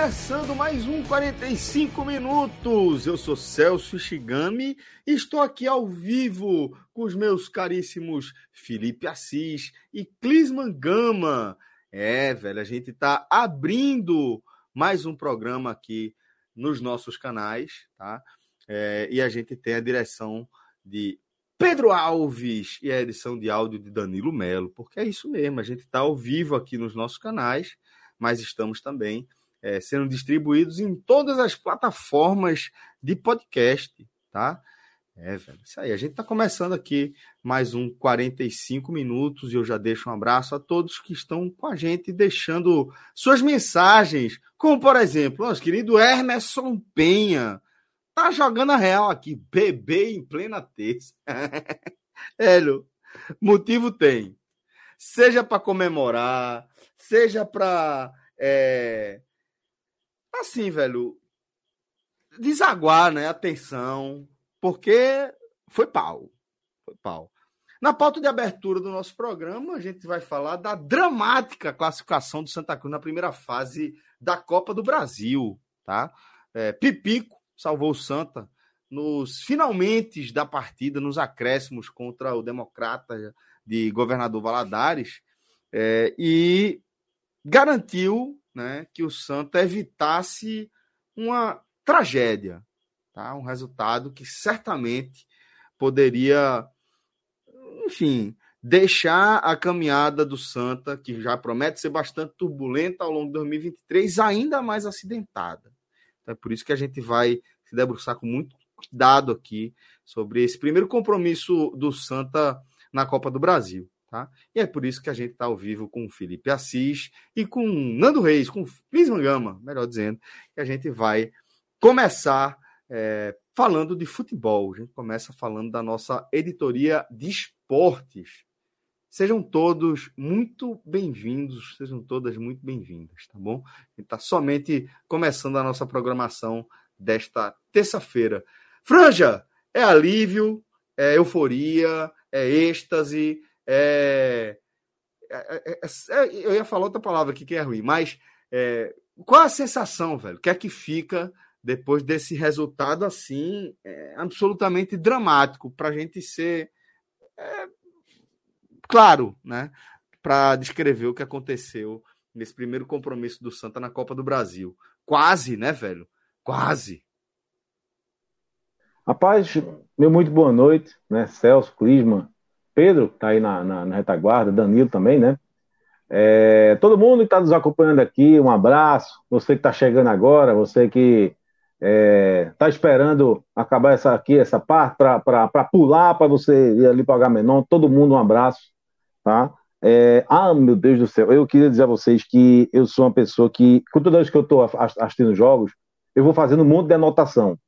Começando mais um 45 minutos. Eu sou Celso Shigami e estou aqui ao vivo com os meus caríssimos Felipe Assis e Clisman Gama. É, velho, a gente está abrindo mais um programa aqui nos nossos canais, tá? É, e a gente tem a direção de Pedro Alves e a edição de áudio de Danilo Melo, porque é isso mesmo, a gente está ao vivo aqui nos nossos canais mas estamos também é, sendo distribuídos em todas as plataformas de podcast, tá? É, velho, isso aí. A gente está começando aqui mais um 45 minutos e eu já deixo um abraço a todos que estão com a gente, deixando suas mensagens, como por exemplo, nosso querido Emerson Penha, tá jogando a real aqui, bebê em plena terça. Hélio, motivo tem. Seja para comemorar, seja para. É... Assim, velho. Desaguar, né? Atenção. Porque foi pau. Foi pau. Na pauta de abertura do nosso programa, a gente vai falar da dramática classificação do Santa Cruz na primeira fase da Copa do Brasil, tá? É, Pipico salvou o Santa nos finalmente da partida, nos acréscimos contra o Democrata de Governador Valadares, é, e garantiu né, que o Santa evitasse uma tragédia, tá? um resultado que certamente poderia, enfim, deixar a caminhada do Santa, que já promete ser bastante turbulenta ao longo de 2023, ainda mais acidentada. Então é por isso que a gente vai se debruçar com muito cuidado aqui sobre esse primeiro compromisso do Santa na Copa do Brasil. Tá? E é por isso que a gente está ao vivo com o Felipe Assis e com Nando Reis, com Cris Gama, melhor dizendo, que a gente vai começar é, falando de futebol. A gente começa falando da nossa editoria de esportes. Sejam todos muito bem-vindos, sejam todas muito bem-vindas, tá bom? A gente está somente começando a nossa programação desta terça-feira. Franja, é alívio, é euforia, é êxtase, é, é, é, é, eu ia falar outra palavra aqui que é ruim, mas é, qual a sensação, velho? O que é que fica depois desse resultado assim, é, absolutamente dramático, para a gente ser claro, né? Para descrever o que aconteceu nesse primeiro compromisso do Santa na Copa do Brasil. Quase, né, velho? Quase. Rapaz, meu muito boa noite, né? Celso, Clisman, Pedro, que está aí na, na, na, retaguarda, Danilo também, né? É, todo mundo que está nos acompanhando aqui, um abraço. Você que está chegando agora, você que está é, tá esperando acabar essa aqui, essa parte, para pular, para você ir ali para o Agamenon, todo mundo um abraço, tá? É, ah, meu Deus do céu, eu queria dizer a vocês que eu sou uma pessoa que, toda vez que eu estou assistindo jogos, eu vou fazendo um monte de anotação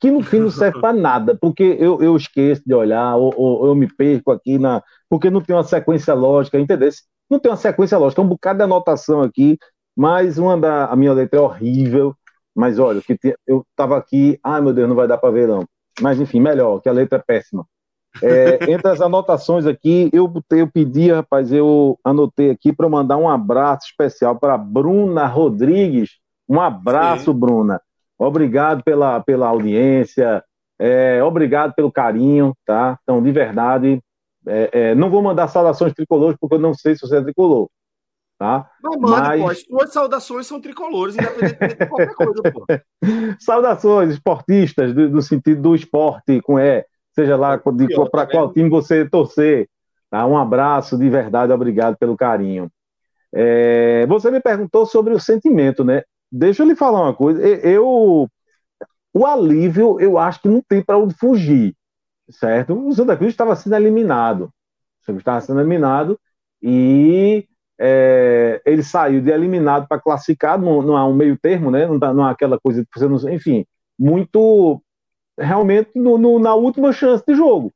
que no fim não serve para nada, porque eu, eu esqueço de olhar, ou, ou, eu me perco aqui, na, porque não tem uma sequência lógica, entendeu? Não tem uma sequência lógica, um bocado de anotação aqui, mas uma da, a minha letra é horrível, mas olha, que eu estava aqui, ai meu Deus, não vai dar para ver não. Mas enfim, melhor, que a letra é péssima. É, entre as anotações aqui, eu, eu pedi, rapaz, eu anotei aqui para mandar um abraço especial para Bruna Rodrigues. Um abraço, Sim. Bruna. Obrigado pela, pela audiência, é, obrigado pelo carinho, tá? Então, de verdade, é, é, não vou mandar saudações tricolores porque eu não sei se você é tricolor, tá? Não, mano, Mas... pô, as suas saudações são tricolores, independente de qualquer coisa, pô. saudações esportistas, do, do, sentido do esporte, com E, seja lá para qual time você torcer. Tá? Um abraço de verdade, obrigado pelo carinho. É, você me perguntou sobre o sentimento, né? Deixa eu lhe falar uma coisa. Eu, o alívio, eu acho que não tem para onde fugir, certo? O Santa Cruz estava sendo eliminado. O estava sendo eliminado e é, ele saiu de eliminado para classificado, não, não há um meio termo, né? Não, não há aquela coisa que você enfim, muito realmente no, no, na última chance de jogo,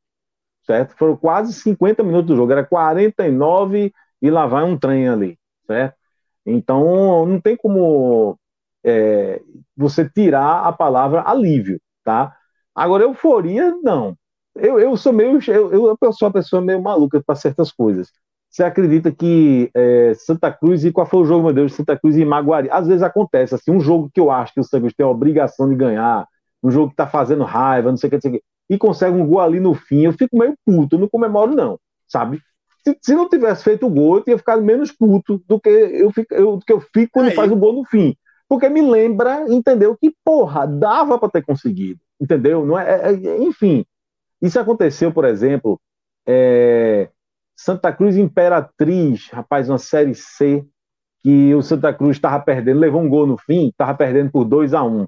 certo? Foram quase 50 minutos do jogo, era 49 e lá vai um trem ali, certo? Então não tem como é, você tirar a palavra alívio, tá? Agora, euforia, não. Eu, eu sou meio. Eu, eu sou uma pessoa meio maluca para certas coisas. Você acredita que é, Santa Cruz e qual foi o jogo, meu Deus, Santa Cruz e Maguari? Às vezes acontece, assim, um jogo que eu acho que o Santa Cruz tem a obrigação de ganhar, um jogo que tá fazendo raiva, não sei o que, não sei o que, e consegue um gol ali no fim, eu fico meio puto, eu não comemoro não, sabe? Se, se não tivesse feito o gol, eu teria ficado menos puto do que eu fico, eu, do que eu fico quando Aí. faz o gol no fim. Porque me lembra, entendeu? Que, porra, dava para ter conseguido, entendeu? Não é, é, é, enfim, isso aconteceu, por exemplo, é, Santa Cruz Imperatriz, rapaz, uma Série C, que o Santa Cruz estava perdendo, levou um gol no fim, estava perdendo por 2 a 1 um.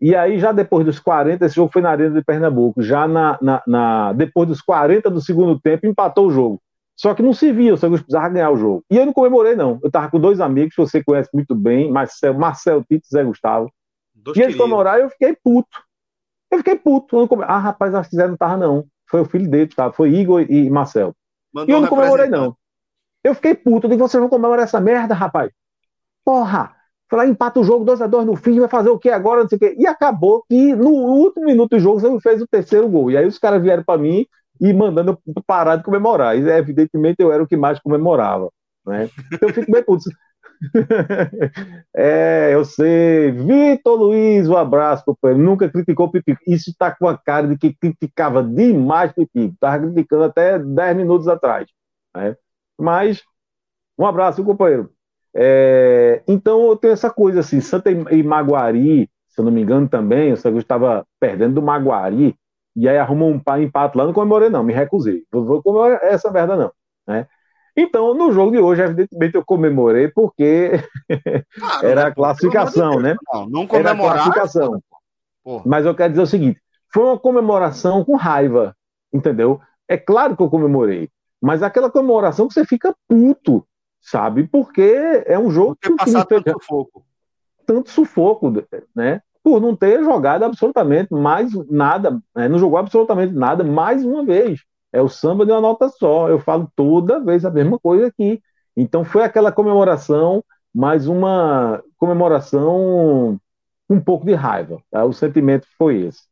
E aí, já depois dos 40, esse jogo foi na Arena de Pernambuco, já na, na, na, depois dos 40 do segundo tempo, empatou o jogo. Só que não se via, o Santa Cruz precisava ganhar o jogo. E eu não comemorei, não. Eu estava com dois amigos que você conhece muito bem, Marcel, Marcel Tito e Zé Gustavo. Dois e eles comemoraram e eu fiquei puto. Eu fiquei puto. Eu come... Ah, rapaz, acho que Zé não estava, não. Foi o filho dele, tá? Foi Igor e Marcel. Mandou e eu não comemorei, não. Eu fiquei puto. Eu digo, vocês vão comemorar essa merda, rapaz? Porra! Lá, empata o jogo 2x2 no fim, vai fazer o que agora? Não sei o quê. E acabou que no último minuto do jogo você fez o terceiro gol. E aí os caras vieram para mim e mandando parar de comemorar. E evidentemente eu era o que mais comemorava. Né? Então eu fico bem puto. é, eu sei. Vitor Luiz, um abraço, companheiro. Nunca criticou Pipico. Isso está com a cara de que criticava demais Pipico. Estava criticando até 10 minutos atrás. Né? Mas, um abraço, companheiro. É, então eu tenho essa coisa assim, Santa e Maguari, se eu não me engano também, o Santa estava perdendo do Maguari, e aí arrumou um empate lá, não comemorei não, me recusei. Vou, vou comemorar essa merda não. Né? Então, no jogo de hoje, evidentemente, eu comemorei porque claro, era né? a classificação, né? Não, não comemorar. Era a classificação. Mas eu quero dizer o seguinte: foi uma comemoração com raiva, entendeu? É claro que eu comemorei, mas aquela comemoração que você fica puto, sabe? Porque é um jogo que passar tanto sufoco. Tanto sufoco, né? Por não ter jogado absolutamente mais nada, né? não jogou absolutamente nada mais uma vez. É o samba de uma nota só. Eu falo toda vez a mesma coisa aqui. Então foi aquela comemoração, mas uma comemoração com um pouco de raiva. Tá? O sentimento foi esse.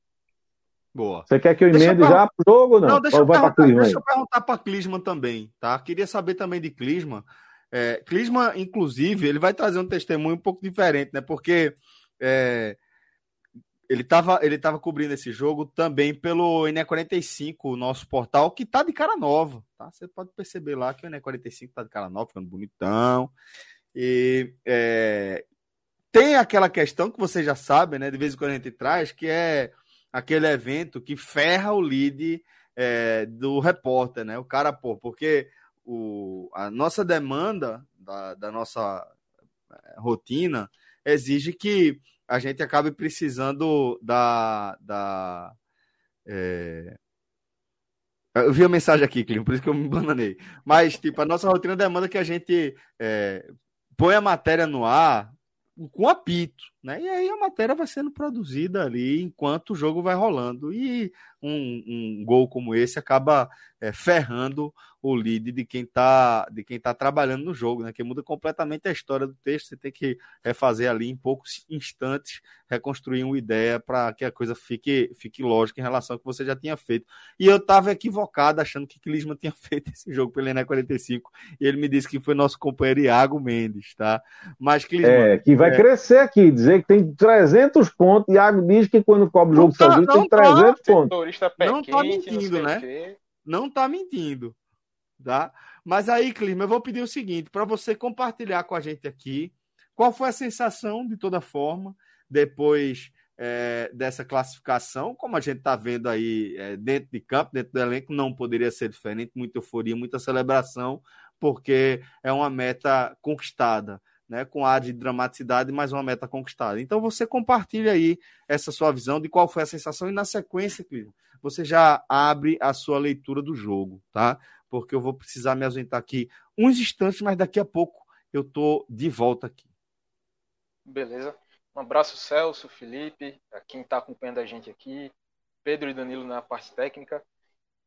Boa. Você quer que eu emende já pro jogo ou não? Não, deixa, ou eu, perguntar, deixa eu perguntar para Clisman também, tá? Queria saber também de Clisman. É, Clisman, inclusive, ele vai trazer um testemunho um pouco diferente, né? Porque é, ele estava ele tava cobrindo esse jogo também pelo NE45, o nosso portal, que tá de cara nova, tá? Você pode perceber lá que o NE45 tá de cara nova, ficando bonitão. E é, tem aquela questão que você já sabe, né? De vez em quando a gente traz, que é aquele evento que ferra o lead é, do repórter, né? O cara, pô, porque o, a nossa demanda da, da nossa é, rotina exige que a gente acabe precisando da. da é... Eu vi a mensagem aqui, Clima, por isso que eu me bananei. Mas, tipo, a nossa rotina demanda que a gente é, põe a matéria no ar com apito, né? E aí a matéria vai sendo produzida ali enquanto o jogo vai rolando. E um, um gol como esse acaba é, ferrando o lead de quem está de quem tá trabalhando no jogo, né? Que muda completamente a história do texto. Você tem que refazer ali em poucos instantes, reconstruir uma ideia para que a coisa fique, fique lógica em relação ao que você já tinha feito. E eu estava equivocado achando que Clisma tinha feito esse jogo pelo Ené 45 e ele me disse que foi nosso companheiro Iago Mendes, tá? Mas Clisma, é que vai é... crescer aqui, dizer que tem 300 pontos. Iago diz que quando cobre o jogo tá, tem 300 tá, pontos. não está mentindo, né? Não está mentindo tá? Mas aí, Clima, eu vou pedir o seguinte, para você compartilhar com a gente aqui, qual foi a sensação, de toda forma, depois é, dessa classificação, como a gente está vendo aí é, dentro de campo, dentro do elenco, não poderia ser diferente, muita euforia, muita celebração, porque é uma meta conquistada, né, com ar de dramaticidade, mas uma meta conquistada. Então você compartilha aí essa sua visão de qual foi a sensação e na sequência, Clívio, você já abre a sua leitura do jogo, tá? Porque eu vou precisar me ausentar aqui uns instantes, mas daqui a pouco eu tô de volta aqui. Beleza. Um abraço, Celso, Felipe, a quem está acompanhando a gente aqui, Pedro e Danilo na parte técnica.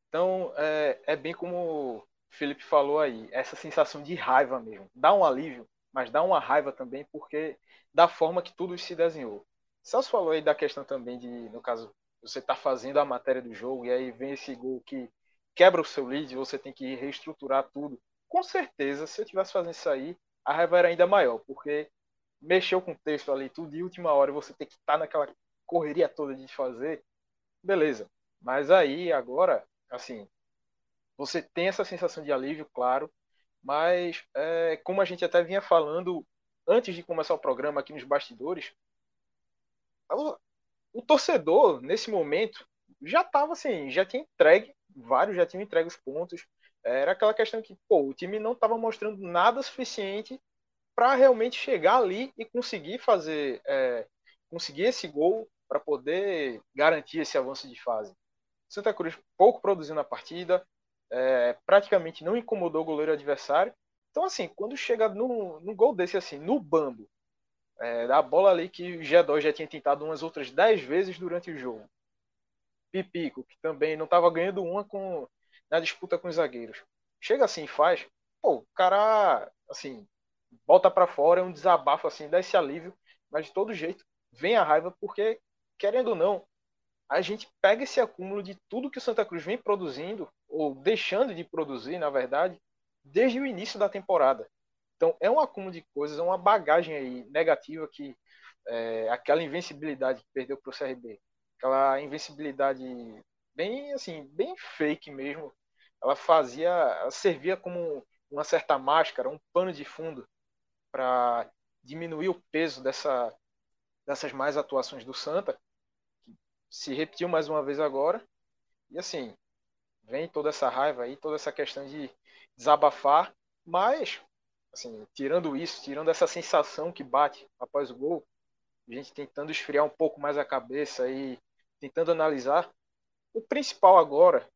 Então, é, é bem como o Felipe falou aí, essa sensação de raiva mesmo. Dá um alívio, mas dá uma raiva também, porque da forma que tudo se desenhou. Celso falou aí da questão também de, no caso, você está fazendo a matéria do jogo e aí vem esse gol que quebra o seu lead, você tem que reestruturar tudo. Com certeza, se eu tivesse fazendo isso aí, a raiva era ainda maior, porque mexeu com o texto ali, tudo de última hora, você tem que estar tá naquela correria toda de fazer, beleza. Mas aí, agora, assim, você tem essa sensação de alívio, claro, mas é, como a gente até vinha falando antes de começar o programa aqui nos bastidores, o, o torcedor, nesse momento, já estava assim, já tinha entregue, vários já tinham entregue os pontos, era aquela questão que, pô, o time não estava mostrando nada suficiente para realmente chegar ali e conseguir fazer, é, conseguir esse gol para poder garantir esse avanço de fase. Santa Cruz pouco produziu na partida, é, praticamente não incomodou o goleiro adversário. Então, assim, quando chega no, no gol desse, assim, no bambo, é, da bola ali que o G2 já tinha tentado umas outras 10 vezes durante o jogo. Pipico, que também não estava ganhando uma com, na disputa com os zagueiros. Chega assim faz, pô, o cara, assim, bota para fora, é um desabafo assim, dá esse alívio, mas de todo jeito vem a raiva porque querendo ou não, a gente pega esse acúmulo de tudo que o Santa Cruz vem produzindo ou deixando de produzir, na verdade, desde o início da temporada. Então é um acúmulo de coisas, é uma bagagem aí negativa que é, aquela invencibilidade que perdeu para o CRB, aquela invencibilidade bem assim, bem fake mesmo, ela fazia, ela servia como uma certa máscara, um pano de fundo para diminuir o peso dessa, dessas mais atuações do Santa, se repetiu mais uma vez agora. E assim, vem toda essa raiva aí, toda essa questão de desabafar, mas assim, tirando isso, tirando essa sensação que bate após o gol, a gente tentando esfriar um pouco mais a cabeça e tentando analisar, o principal agora,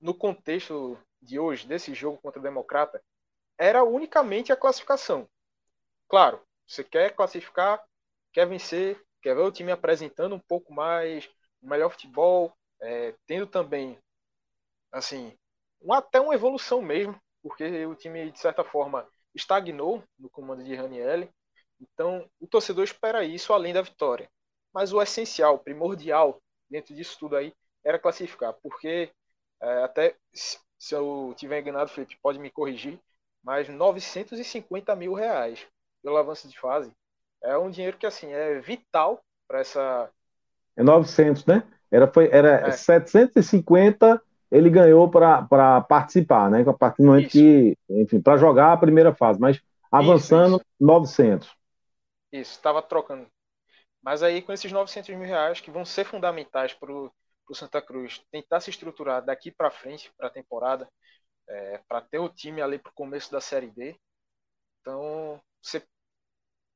no contexto de hoje, desse jogo contra o Democrata, era unicamente a classificação. Claro, você quer classificar, quer vencer, quer ver o time apresentando um pouco mais, melhor futebol, é, tendo também, assim, um, até uma evolução mesmo, porque o time, de certa forma, estagnou no comando de Raniel. Então, o torcedor espera isso além da vitória. Mas o essencial, primordial dentro disso tudo aí, era classificar, porque é, até se eu tiver enganado, Felipe, pode me corrigir, mas 950 mil reais pelo avanço de fase. É um dinheiro que, assim, é vital para essa. É 900, né? Era, foi, era é. 750 ele ganhou para participar, né? A partir do momento isso. que, enfim, para jogar a primeira fase, mas avançando, isso, isso. 900. Isso, estava trocando. Mas aí, com esses 900 mil reais que vão ser fundamentais para o Santa Cruz tentar se estruturar daqui para frente, para a temporada, é, para ter o time ali para o começo da Série D. Então, você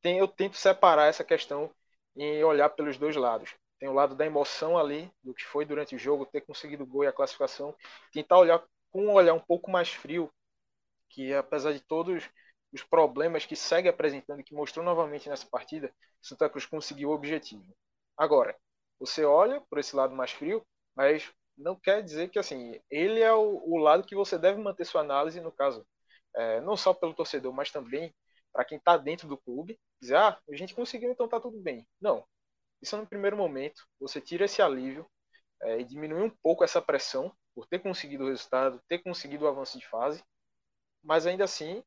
tem, eu tento separar essa questão e olhar pelos dois lados. Tem o lado da emoção ali, do que foi durante o jogo, ter conseguido o gol e a classificação. Tentar olhar com um olhar um pouco mais frio, que apesar de todos os problemas que segue apresentando e que mostrou novamente nessa partida, Santa Cruz conseguiu o objetivo. Agora, você olha por esse lado mais frio, mas não quer dizer que assim ele é o, o lado que você deve manter sua análise no caso, é, não só pelo torcedor, mas também para quem está dentro do clube, dizer, ah, a gente conseguiu, então tá tudo bem. Não. Isso é no primeiro momento, você tira esse alívio é, e diminui um pouco essa pressão por ter conseguido o resultado, ter conseguido o avanço de fase, mas ainda assim,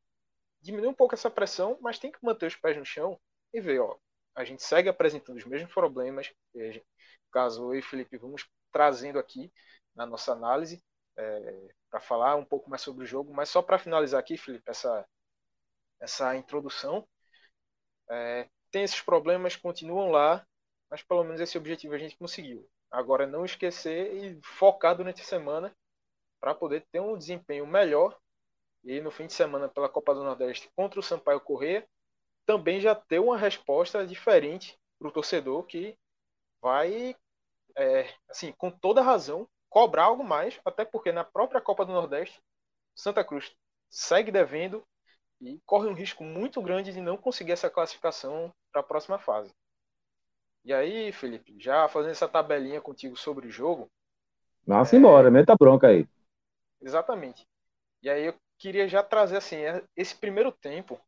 diminui um pouco essa pressão, mas tem que manter os pés no chão e ver, ó, a gente segue apresentando os mesmos problemas, veja, caso eu e Felipe vamos trazendo aqui na nossa análise, é, para falar um pouco mais sobre o jogo, mas só para finalizar aqui, Felipe, essa, essa introdução. É, tem esses problemas, continuam lá, mas pelo menos esse objetivo a gente conseguiu. Agora não esquecer e focar durante a semana para poder ter um desempenho melhor e no fim de semana pela Copa do Nordeste contra o Sampaio Corrêa também já ter uma resposta diferente para o torcedor que vai, é, assim, com toda razão, cobrar algo mais, até porque na própria Copa do Nordeste, Santa Cruz segue devendo e corre um risco muito grande de não conseguir essa classificação para a próxima fase. E aí, Felipe, já fazendo essa tabelinha contigo sobre o jogo. Nossa, é... embora, meta bronca aí. Exatamente. E aí eu queria já trazer assim, é, esse primeiro tempo,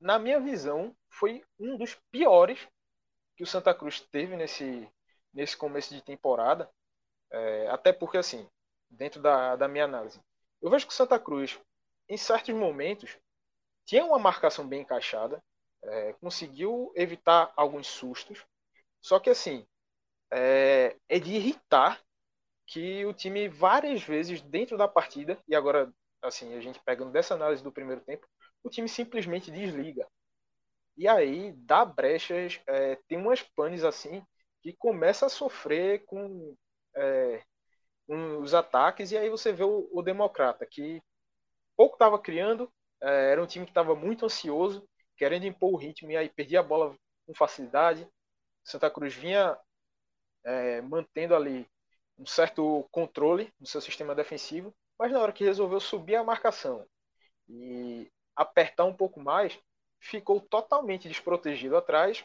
na minha visão, foi um dos piores que o Santa Cruz teve nesse, nesse começo de temporada. É, até porque, assim, dentro da, da minha análise, eu vejo que o Santa Cruz, em certos momentos, tinha uma marcação bem encaixada, é, conseguiu evitar alguns sustos, só que, assim, é, é de irritar que o time várias vezes dentro da partida, e agora assim, a gente pegando dessa análise do primeiro tempo, o time simplesmente desliga. E aí dá brechas, é, tem umas panes assim que começa a sofrer com, é, os ataques, e aí você vê o, o Democrata, que pouco estava criando, era um time que estava muito ansioso, querendo impor o ritmo, e aí perdia a bola com facilidade. Santa Cruz vinha é, mantendo ali um certo controle no seu sistema defensivo, mas na hora que resolveu subir a marcação e apertar um pouco mais, ficou totalmente desprotegido atrás,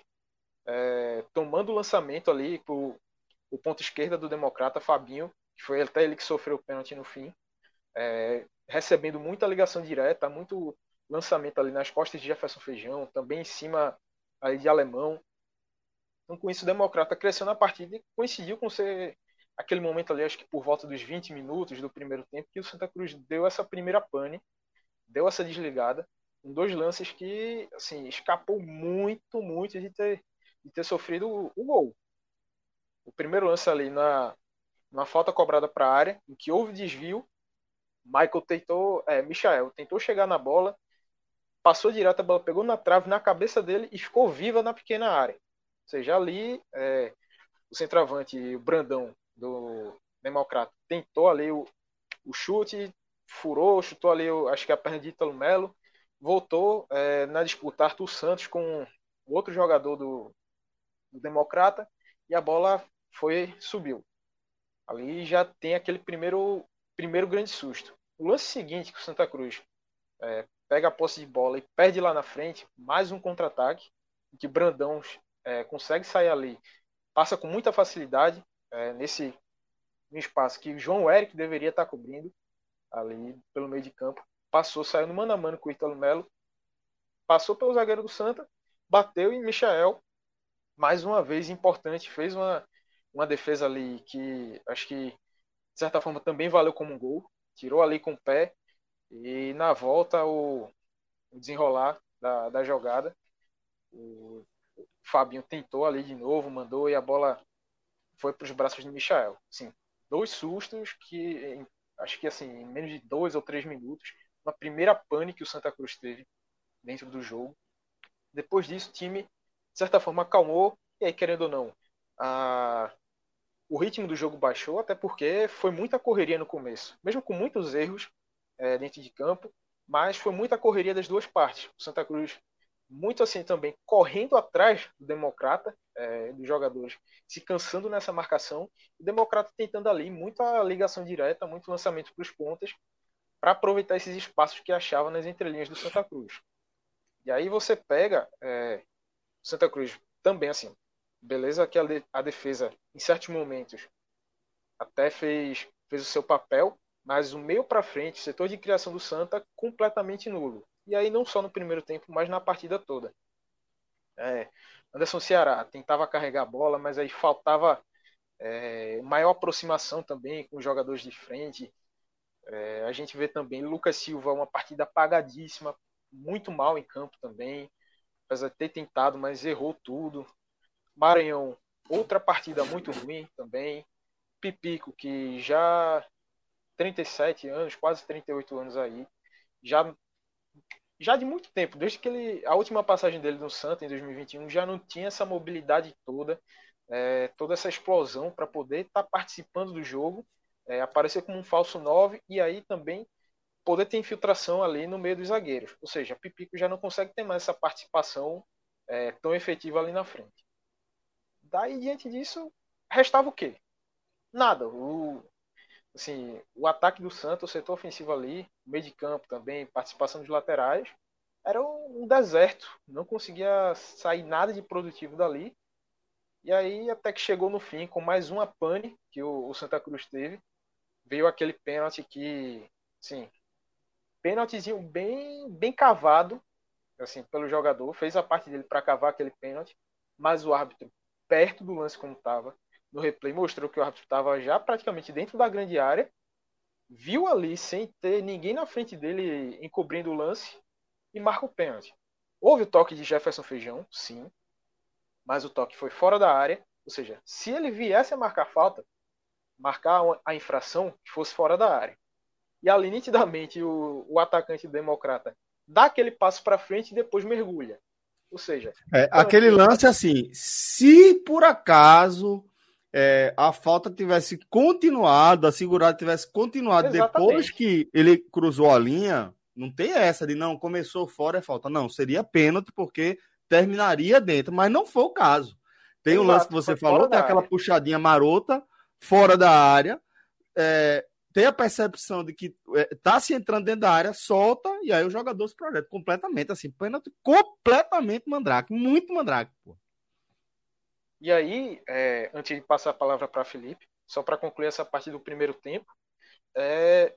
é, tomando o lançamento ali para o ponto esquerda do democrata Fabinho, que foi até ele que sofreu o pênalti no fim, é, recebendo muita ligação direta, muito lançamento ali nas costas de Jefferson Feijão, também em cima ali de Alemão. Então, com isso, o Democrata cresceu na partida e coincidiu com ser aquele momento ali, acho que por volta dos 20 minutos do primeiro tempo, que o Santa Cruz deu essa primeira pane, deu essa desligada, em dois lances que, assim, escapou muito, muito de ter, de ter sofrido o, o gol. O primeiro lance ali na, na falta cobrada para a área, em que houve desvio, Michael tentou, é, Michael tentou chegar na bola, passou direto, a bola pegou na trave, na cabeça dele e ficou viva na pequena área. Ou seja, ali é, o centroavante, o Brandão, do Democrata tentou ali o, o chute, furou, chutou ali, o, acho que a perna de Ítalo Melo, voltou é, na disputa Arthur Santos com outro jogador do, do Democrata e a bola foi subiu. Ali já tem aquele primeiro primeiro grande susto. O lance seguinte que o Santa Cruz é, pega a posse de bola e perde lá na frente, mais um contra-ataque, que Brandão é, consegue sair ali, passa com muita facilidade, é, nesse espaço que o João Eric deveria estar cobrindo ali pelo meio de campo. Passou, saiu no mano a mano com o Ítalo Melo, passou pelo zagueiro do Santa, bateu em Michael, mais uma vez importante, fez uma, uma defesa ali que acho que de certa forma também valeu como um gol, tirou ali com o pé e na volta o, desenrolar da, da jogada, o, Fabinho tentou ali de novo, mandou e a bola foi para os braços de Michael. Sim, dois sustos que acho que assim, em menos de dois ou três minutos, uma primeira pane que o Santa Cruz teve dentro do jogo. Depois disso, o time, de certa forma, acalmou, e aí, querendo ou não, a... o ritmo do jogo baixou, até porque foi muita correria no começo, mesmo com muitos erros é, dentro de campo, mas foi muita correria das duas partes. O Santa Cruz muito assim também correndo atrás do Democrata, é, dos jogadores, se cansando nessa marcação, o Democrata tentando ali muita ligação direta, muito lançamento para os pontas, para aproveitar esses espaços que achava nas entrelinhas do Santa Cruz. E aí você pega é, Santa Cruz também assim, beleza que a, defesa em certos momentos até fez, fez o seu papel, mas o meio para frente, setor de criação do Santa completamente nulo. E aí não só no primeiro tempo, mas na partida toda. É, Anderson Ceará tentava carregar a bola, mas aí faltava é, maior aproximação também com os jogadores de frente. É, a gente vê também Lucas Silva, uma partida apagadíssima, muito mal em campo também, apesar de ter tentado, mas errou tudo. Maranhão, outra partida muito ruim também. Pipico, que já 37 anos, quase 38 anos aí, já já de muito tempo, desde que ele a última passagem dele no Santa em 2021 já não tinha essa mobilidade toda, é, toda essa explosão para poder estar tá participando do jogo, é, aparecer como um falso 9 e aí também poder ter infiltração ali no meio dos zagueiros. Ou seja, Pipico já não consegue ter mais essa participação é, tão efetiva ali na frente. Daí, diante disso, restava o quê? Nada. O, assim, o ataque do Santos, o setor ofensivo ali, meio de campo também, participação dos laterais, era um deserto. Não conseguia sair nada de produtivo dali. E aí, até que chegou no fim, com mais uma pane que o, o Santa Cruz teve, veio aquele pênalti que, sim, pênaltizinho bem, bem cavado, assim, pelo jogador, fez a parte dele para cavar aquele pênalti, mas o árbitro, perto do lance como estava, no replay mostrou que o árbitro estava já praticamente dentro da grande área, viu ali sem ter ninguém na frente dele encobrindo o lance e marca o pênalti. Houve o toque de Jefferson Feijão, sim, mas o toque foi fora da área, ou seja, se ele viesse a marcar falta, marcar a infração que fosse fora da área. E ali nitidamente o, o atacante democrata dá aquele passo para frente e depois mergulha. Ou seja, é, então, aquele lance assim, se por acaso é, a falta tivesse continuado, a segurada tivesse continuado Exatamente. depois que ele cruzou a linha, não tem essa de não começou fora é falta. Não, seria pênalti porque terminaria dentro, mas não foi o caso. Tem o lance que você falou, tem aquela puxadinha marota fora da área. É, tem a percepção de que é, tá se entrando dentro da área, solta, e aí o jogador se projeta completamente, assim, pênalti completamente mandrake, muito mandrake, pô. E aí, é, antes de passar a palavra para Felipe, só para concluir essa parte do primeiro tempo, é,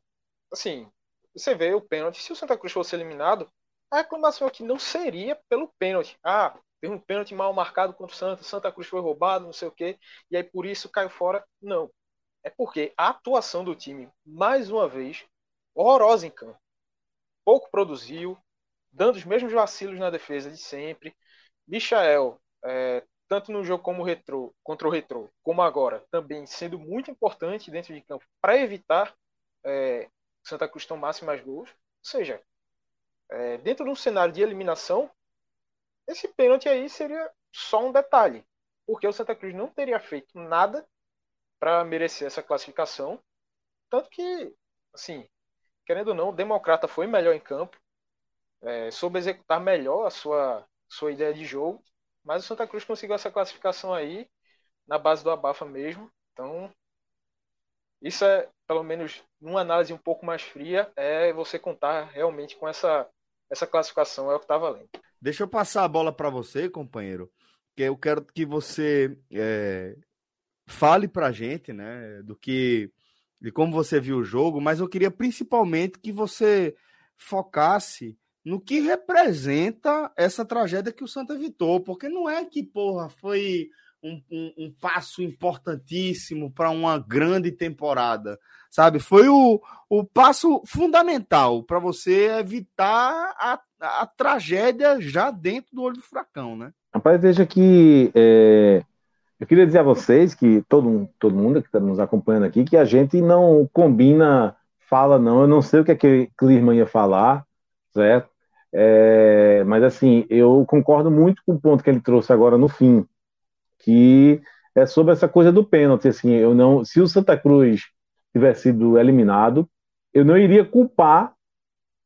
assim, você vê o pênalti, se o Santa Cruz fosse eliminado, a reclamação aqui não seria pelo pênalti. Ah, teve um pênalti mal marcado contra o Santa, Santa Cruz foi roubado, não sei o quê, e aí por isso caiu fora. Não. É porque a atuação do time, mais uma vez, horrorosa em campo. Pouco produziu, dando os mesmos vacilos na defesa de sempre. Michael é, tanto no jogo como retro, contra o Retro, como agora, também sendo muito importante dentro de campo para evitar é, Santa Cruz tomasse mais gols. Ou seja, é, dentro de um cenário de eliminação, esse pênalti aí seria só um detalhe, porque o Santa Cruz não teria feito nada para merecer essa classificação. Tanto que, assim, querendo ou não, o Democrata foi melhor em campo, é, soube executar melhor a sua, sua ideia de jogo mas o Santa Cruz conseguiu essa classificação aí na base do abafa mesmo. Então, isso é, pelo menos numa análise um pouco mais fria, é você contar realmente com essa, essa classificação, é o que está valendo. Deixa eu passar a bola para você, companheiro, que eu quero que você é, fale para a gente, né, do que, de como você viu o jogo, mas eu queria principalmente que você focasse no que representa essa tragédia que o Santa evitou, porque não é que, porra, foi um, um, um passo importantíssimo para uma grande temporada, sabe? Foi o, o passo fundamental para você evitar a, a tragédia já dentro do olho do furacão, né? Rapaz, veja que é, eu queria dizer a vocês que todo, todo mundo que está nos acompanhando aqui, que a gente não combina fala, não. Eu não sei o que é que Clisman ia falar, certo? É, mas assim, eu concordo muito com o ponto que ele trouxe agora no fim, que é sobre essa coisa do pênalti. Assim, eu não, se o Santa Cruz tivesse sido eliminado, eu não iria culpar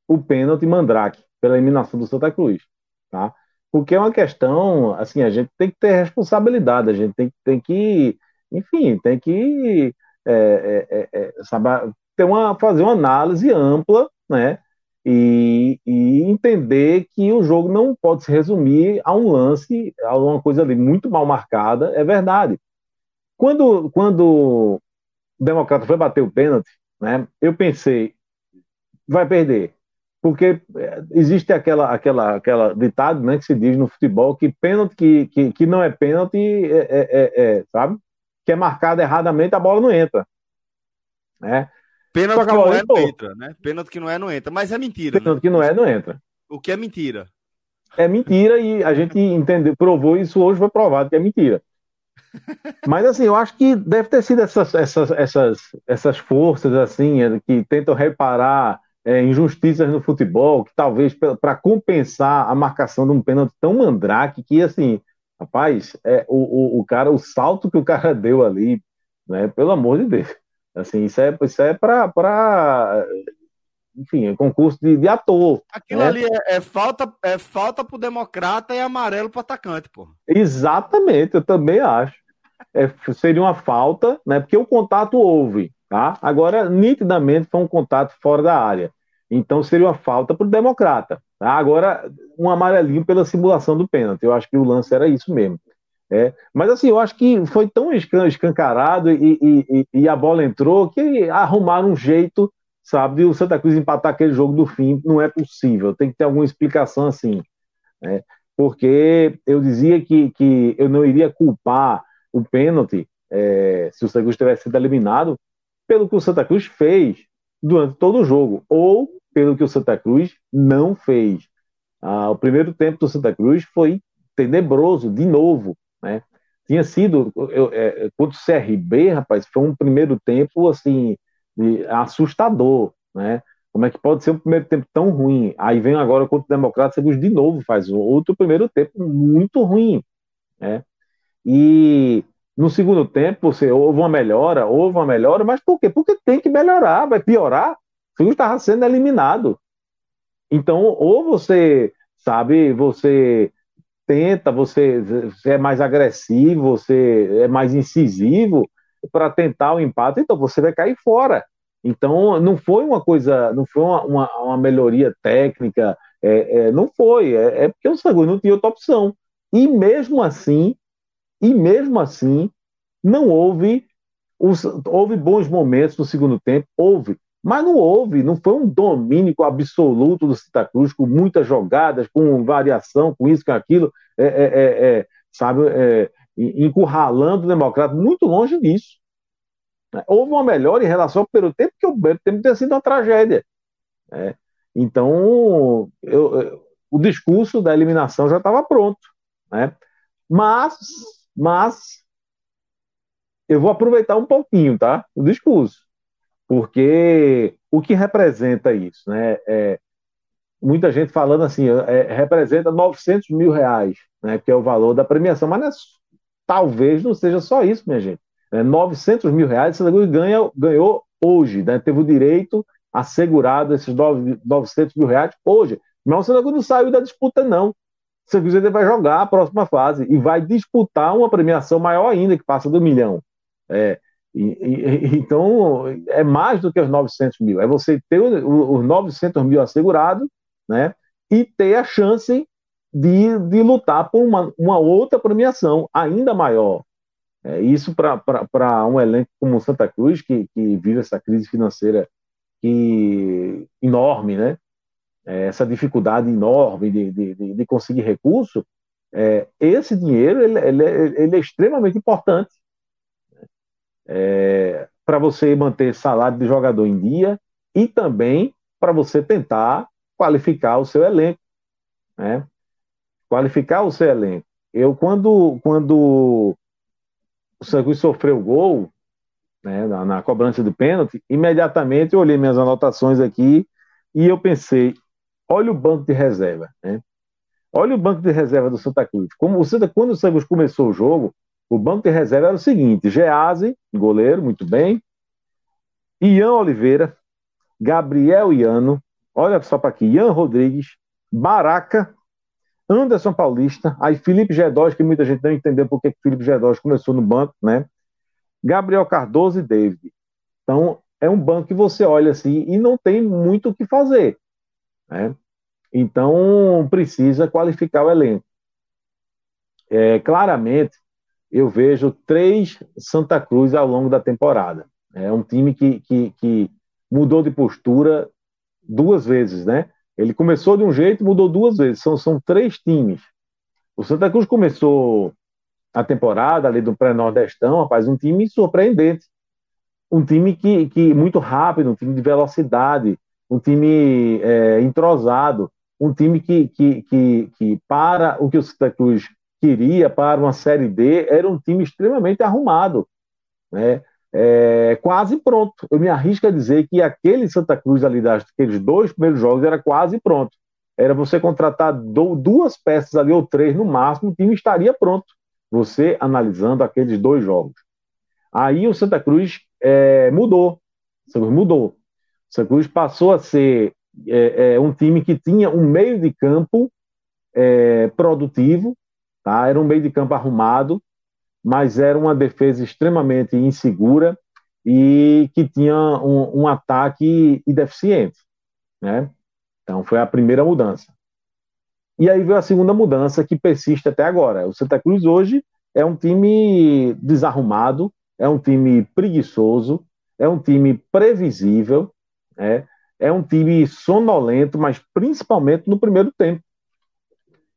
o pênalti Mandrake pela eliminação do Santa Cruz, tá? Porque é uma questão, assim, a gente tem que ter responsabilidade, a gente tem, tem que, enfim, tem que é, é, é, é saber, ter uma, fazer uma análise ampla, né? e, e, entender que o jogo não pode se resumir a um lance, a uma coisa ali muito mal marcada, é verdade. Quando, quando o Democrata foi bater o pênalti, né, eu pensei, vai perder. Porque é, existe aquela, aquela, aquela ditado né, que se diz no futebol que pênalti que, que, que não é pênalti, é, é, é, é sabe? Que é marcado erradamente, a bola não entra. Né? Pênalti que não é, não entra, né? Pênalti que não é, não entra. Mas é mentira. Pênalti né? que não é, não entra. O que é mentira? É mentira e a gente entendeu, provou isso hoje, foi provado que é mentira. Mas assim, eu acho que deve ter sido essas, essas, essas, essas forças assim que tentam reparar é, injustiças no futebol, que talvez para compensar a marcação de um pênalti tão mandrake que, assim, rapaz, é, o, o, o, cara, o salto que o cara deu ali, né, pelo amor de Deus, assim, isso é, isso é para enfim, é concurso de, de ator. Aquilo né? ali é, é, falta é falta pro democrata e amarelo pro atacante, pô. Exatamente, eu também acho. É, seria uma falta, né? Porque o contato houve, tá? Agora, nitidamente foi um contato fora da área. Então seria uma falta pro democrata. Tá? Agora, um amarelinho pela simulação do pênalti. Eu acho que o lance era isso mesmo. É, mas assim, eu acho que foi tão escancarado e, e, e, a bola entrou que arrumaram um jeito sabe? E o Santa Cruz empatar aquele jogo do fim não é possível, tem que ter alguma explicação assim. Né? Porque eu dizia que, que eu não iria culpar o pênalti é, se o Santa Cruz tivesse sido eliminado pelo que o Santa Cruz fez durante todo o jogo, ou pelo que o Santa Cruz não fez. Ah, o primeiro tempo do Santa Cruz foi tenebroso, de novo, né? Tinha sido, eu, é, contra o CRB, rapaz, foi um primeiro tempo, assim, assustador, né? Como é que pode ser um primeiro tempo tão ruim? Aí vem agora contra o Democrata, você de novo faz outro primeiro tempo muito ruim, né? E no segundo tempo, você houve uma melhora, houve uma melhora, mas por quê? Porque tem que melhorar, vai piorar. O Segundo estava sendo eliminado. Então, ou você, sabe, você tenta, você, é mais agressivo, você é mais incisivo, para tentar o empate, então você vai cair fora. Então não foi uma coisa, não foi uma, uma, uma melhoria técnica, é, é, não foi, é, é, porque o Sangue não tinha outra opção. E mesmo assim, e mesmo assim, não houve, os, houve bons momentos no segundo tempo, houve, mas não houve, não foi um domínio absoluto do Santa Cruz, com muitas jogadas, com variação, com isso, com aquilo, é, é, é, é sabe, encurralando o democrata, muito longe disso. Houve uma melhora em relação ao primeiro tempo, porque o primeiro tempo tem sido uma tragédia. Né? Então, eu, eu, o discurso da eliminação já estava pronto. Né? Mas, mas, eu vou aproveitar um pouquinho, tá? O discurso. Porque o que representa isso, né? É, muita gente falando assim, é, representa 900 mil reais, né? Que é o valor da premiação, mas não é Talvez não seja só isso, minha gente. É, 900 mil reais, Santa Cruz ganha, ganhou hoje, né? teve o direito assegurado esses 900 mil reais hoje. Mas o Santa não saiu da disputa, não. O Cruz vai jogar a próxima fase e vai disputar uma premiação maior ainda, que passa do milhão. É, e, e, então, é mais do que os 900 mil. É você ter os 900 mil assegurados né, e ter a chance de, de lutar por uma, uma outra premiação ainda maior. É, isso para um elenco como o Santa Cruz, que, que vive essa crise financeira que, enorme, né? É, essa dificuldade enorme de, de, de conseguir recurso, é, esse dinheiro ele, ele, ele, é extremamente importante é, para você manter salário de jogador em dia e também para você tentar qualificar o seu elenco. Né? qualificar o seu elenco. Eu, quando, quando o Santa sofreu o gol, né, na, na, cobrança do pênalti, imediatamente eu olhei minhas anotações aqui e eu pensei, olha o banco de reserva, né? Olha o banco de reserva do Santa Cruz. Como o Santa, quando o Santa começou o jogo, o banco de reserva era o seguinte: Gease, goleiro, muito bem. Ian Oliveira, Gabriel Iano, olha só para aqui, Ian Rodrigues, Baraca, Anderson Paulista, aí Felipe Gedós, que muita gente não entendeu porque que Felipe Gedós começou no banco, né? Gabriel Cardoso e David. Então, é um banco que você olha assim e não tem muito o que fazer, né? Então, precisa qualificar o elenco. É, claramente, eu vejo três Santa Cruz ao longo da temporada. É um time que, que, que mudou de postura duas vezes, né? Ele começou de um jeito mudou duas vezes. São, são três times. O Santa Cruz começou a temporada ali do pré-nordestão, rapaz, um time surpreendente. Um time que, que muito rápido, um time de velocidade, um time é, entrosado, um time que, que, que, que, para o que o Santa Cruz queria, para uma Série D, era um time extremamente arrumado. Né? é, quase pronto. Eu me arrisco a dizer que aquele Santa Cruz ali, daqueles dois primeiros jogos, era quase pronto. Era você contratar do, duas peças ali, ou três no máximo, o time estaria pronto. Você analisando aqueles dois jogos. Aí o Santa Cruz é, mudou. Mudou. Santa Cruz passou a ser é, é, um time que tinha um meio de campo é, produtivo, tá? era um meio de campo arrumado, mas era uma defesa extremamente insegura e que tinha um, um ataque deficiente. Né? Então foi a primeira mudança. E aí veio a segunda mudança que persiste até agora. O Santa Cruz hoje é um time desarrumado, é um time preguiçoso, é um time previsível, é, é um time sonolento, mas principalmente no primeiro tempo.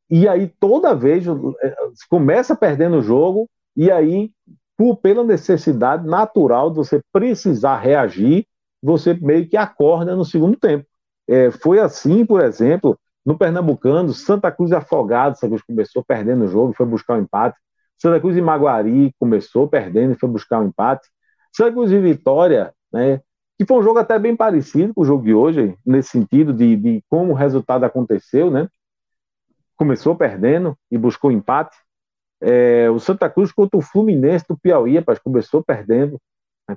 E aí toda vez é, começa perdendo o jogo, e aí, por, pela necessidade natural de você precisar reagir, você meio que acorda no segundo tempo. É, foi assim, por exemplo, no Pernambucano, Santa Cruz Afogado, Santa Cruz começou perdendo o jogo, foi buscar o um empate. Santa Cruz e Maguari começou perdendo e foi buscar o um empate. Santa Cruz e Vitória, né, que foi um jogo até bem parecido com o jogo de hoje, nesse sentido de, de como o resultado aconteceu, né? Começou perdendo e buscou empate. É, o Santa Cruz contra o Fluminense do Piauí, rapaz, começou perdendo,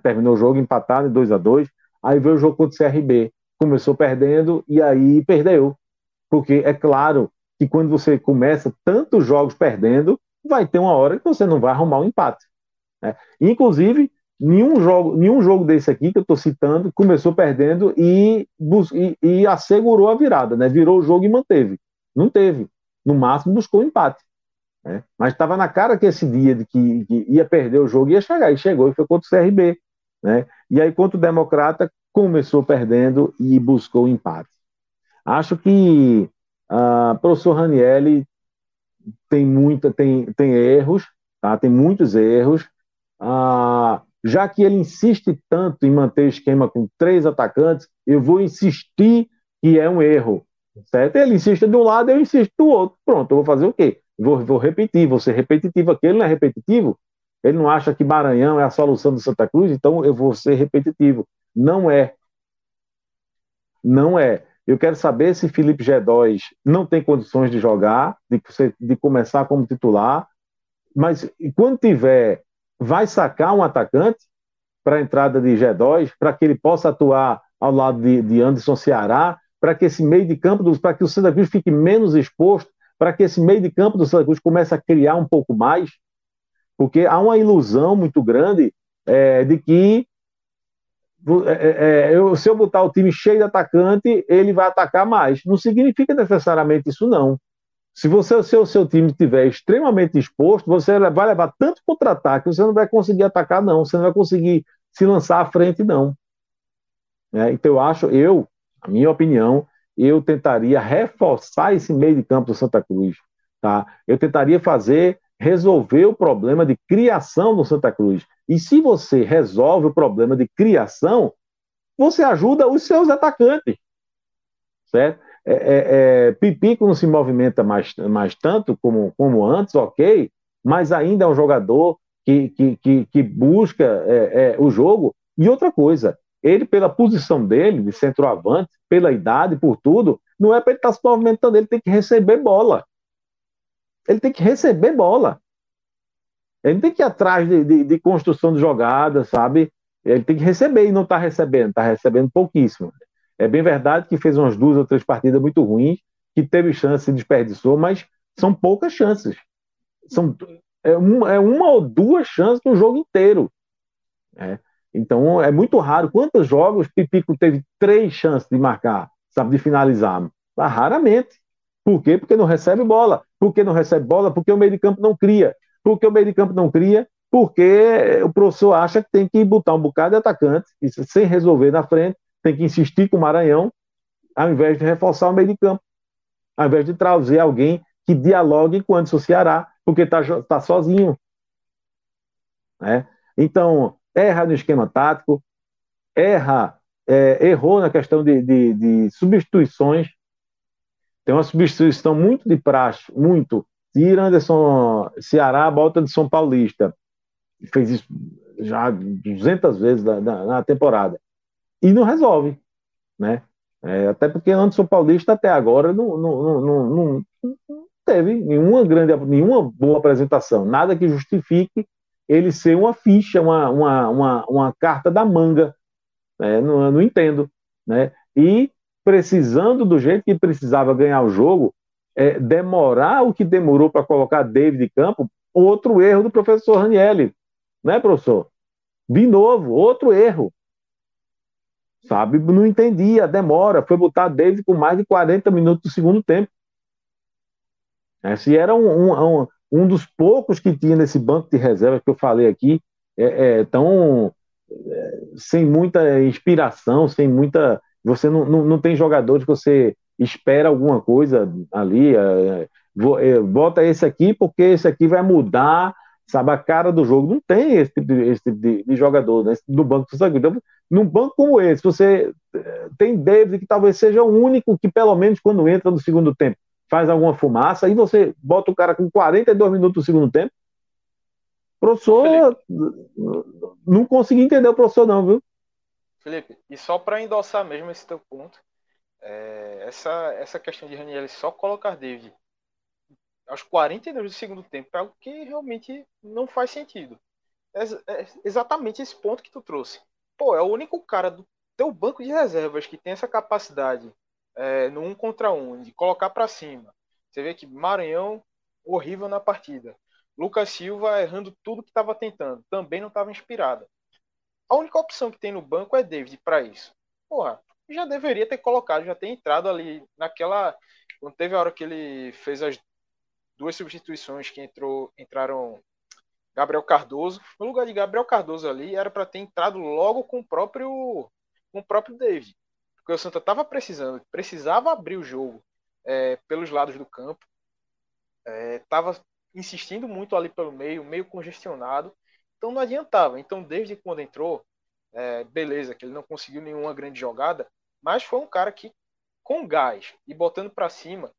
terminou o jogo empatado em 2 a 2 Aí veio o jogo contra o CRB, começou perdendo e aí perdeu. Porque é claro que quando você começa tantos jogos perdendo, vai ter uma hora que você não vai arrumar um empate. Né? Inclusive, nenhum jogo, nenhum jogo desse aqui que eu estou citando começou perdendo e, e, e, assegurou a virada, né? virou o jogo e manteve. Não teve. No máximo buscou empate. Né? Mas estava na cara que esse dia de que, que, ia perder o jogo ia chegar, e chegou e foi contra o CRB. Né? E aí, contra o Democrata, começou perdendo e buscou empate. Acho que o uh, professor Ranielli tem muita, tem, tem erros, tá? tem muitos erros. Uh, já que ele insiste tanto em manter o esquema com três atacantes, eu vou insistir que é um erro. Certo? Ele insiste de um lado, eu insisto do outro. Pronto, eu vou fazer o quê? Vou, vou repetir, vou ser repetitivo aqui. Ele não é repetitivo. Ele não acha que Maranhão é a solução do Santa Cruz, então eu vou ser repetitivo. Não é. Não é. Eu quero saber se Felipe G2 não tem condições de jogar, de, de começar como titular, mas quando tiver, vai sacar um atacante para a entrada de G2, para que ele possa atuar ao lado de, de Anderson Ceará, para que esse meio de campo, para que o Santa Cruz fique menos exposto para que esse meio de campo do Santa Cruz comece a criar um pouco mais, porque há uma ilusão muito grande é, de que é, é, é, eu, se eu botar o time cheio de atacante, ele vai atacar mais. Não significa necessariamente isso, não. Se você, o seu time estiver extremamente exposto, você vai levar tanto contra-ataque, você não vai conseguir atacar, não. Você não vai conseguir se lançar à frente, não. É, então, eu acho, eu, a minha opinião, eu tentaria reforçar esse meio de campo do Santa Cruz. Tá? Eu tentaria fazer, resolver o problema de criação do Santa Cruz. E se você resolve o problema de criação, você ajuda os seus atacantes. Certo? É, é, é, Pipico não se movimenta mais, mais tanto como, como antes, ok, mas ainda é um jogador que, que, que, que busca é, é, o jogo. E outra coisa, ele, pela posição dele, de centroavante, pela idade, por tudo, não é para ele estar tá se movimentando, ele tem que receber bola. Ele tem que receber bola. Ele não tem que ir atrás de, de, de construção de jogadas, sabe? Ele tem que receber e não está recebendo, está recebendo pouquíssimo. É bem verdade que fez umas duas ou três partidas muito ruins, que teve chance e desperdiçou, mas são poucas chances. São, é, um, é uma ou duas chances no jogo inteiro. É. Então é muito raro. Quantos jogos Pipico teve três chances de marcar, sabe, de finalizar? Ah, raramente. Por quê? Porque não recebe bola. Por que não recebe bola? Porque o meio de campo não cria. Por que o meio de campo não cria? Porque o professor acha que tem que botar um bocado de atacante, sem resolver na frente, tem que insistir com o Maranhão, ao invés de reforçar o meio de campo. Ao invés de trazer alguém que dialogue com o Anderson Ceará, porque está tá sozinho. Né? Então, erra no esquema tático, erra, é, errou na questão de, de, de, substituições. Tem uma substituição muito de praxe, muito. Tira Anderson Ceará, volta de São Paulista. Fez isso já 200 vezes na, na, na temporada. E não resolve, né? É, até porque Anderson Paulista até agora não, não, não, não, teve nenhuma grande, nenhuma boa apresentação, nada que justifique ele ser uma ficha, uma, uma, uma, uma carta da manga. Né? Não, não entendo. Né? E precisando do jeito que precisava ganhar o jogo, é, demorar o que demorou para colocar David de campo, outro erro do professor Ranielli, né, professor? De novo, outro erro. Sabe? Não entendia, demora. Foi botar David com mais de 40 minutos do segundo tempo. Esse era um, um, um, um dos poucos que tinha nesse banco de reservas que eu falei aqui, é, é tão é, sem muita inspiração, sem muita. Você não, não, não tem jogadores que você espera alguma coisa ali, é, é, bota esse aqui porque esse aqui vai mudar, sabe, a cara do jogo. Não tem esse tipo de, esse tipo de, de jogador né, no banco do Sangue. Então, num banco como esse, você é, tem David que talvez seja o único que, pelo menos, quando entra no segundo tempo, faz alguma fumaça, e você bota o cara com 42 minutos do segundo tempo. Professor, Felipe. não consegui entender o professor, não, viu? Felipe, e só para endossar mesmo esse teu ponto, é, essa, essa questão de Raniel só colocar David aos 42 do segundo tempo é algo que realmente não faz sentido. É, é exatamente esse ponto que tu trouxe. Pô, é o único cara do teu banco de reservas que tem essa capacidade é, no um contra um, de colocar para cima. Você vê que Maranhão horrível na partida. Lucas Silva errando tudo que estava tentando, também não estava inspirada. A única opção que tem no banco é David para isso. Porra, já deveria ter colocado, já ter entrado ali naquela. Quando teve a hora que ele fez as duas substituições que entrou, entraram Gabriel Cardoso. No lugar de Gabriel Cardoso ali, era para ter entrado logo com o próprio com o próprio David. Porque o Santa estava precisando, precisava abrir o jogo é, pelos lados do campo. Estava é, insistindo muito ali pelo meio, meio congestionado. Então não adiantava. Então, desde quando entrou, é, beleza, que ele não conseguiu nenhuma grande jogada, mas foi um cara que, com gás e botando para cima,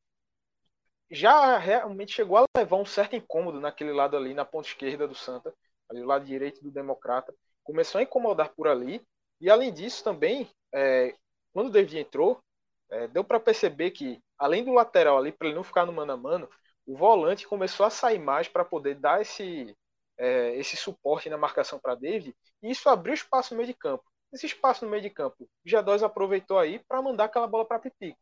já realmente chegou a levar um certo incômodo naquele lado ali, na ponta esquerda do Santa, ali do lado direito do Democrata. Começou a incomodar por ali. E além disso, também, é, quando o David entrou, é, deu para perceber que, além do lateral ali, para ele não ficar no mano a mano, o volante começou a sair mais para poder dar esse, é, esse suporte na marcação para David, e isso abriu espaço no meio de campo. Esse espaço no meio de campo, o G2 aproveitou aí para mandar aquela bola para Pipico.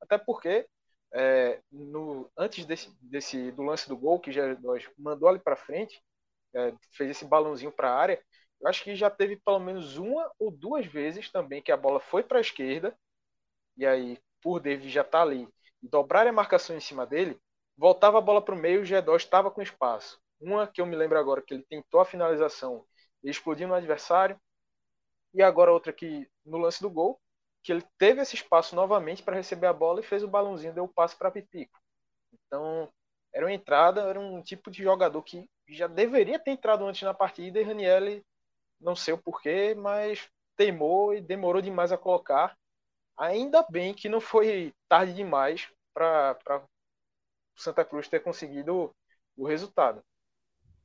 Até porque, é, no, antes desse, desse, do lance do gol, que o G2 mandou ali para frente, é, fez esse balãozinho para a área, eu acho que já teve pelo menos uma ou duas vezes também que a bola foi para a esquerda, e aí, por David já tá ali, dobrar a marcação em cima dele, voltava a bola para o meio e o G2 estava com espaço. Uma que eu me lembro agora que ele tentou a finalização e explodiu no adversário, e agora outra que no lance do gol, que ele teve esse espaço novamente para receber a bola e fez o balãozinho, deu o passe para Pipico. Então, era uma entrada, era um tipo de jogador que já deveria ter entrado antes na partida e Ranielli não sei o porquê, mas teimou e demorou demais a colocar. Ainda bem que não foi tarde demais para Santa Cruz ter conseguido o resultado.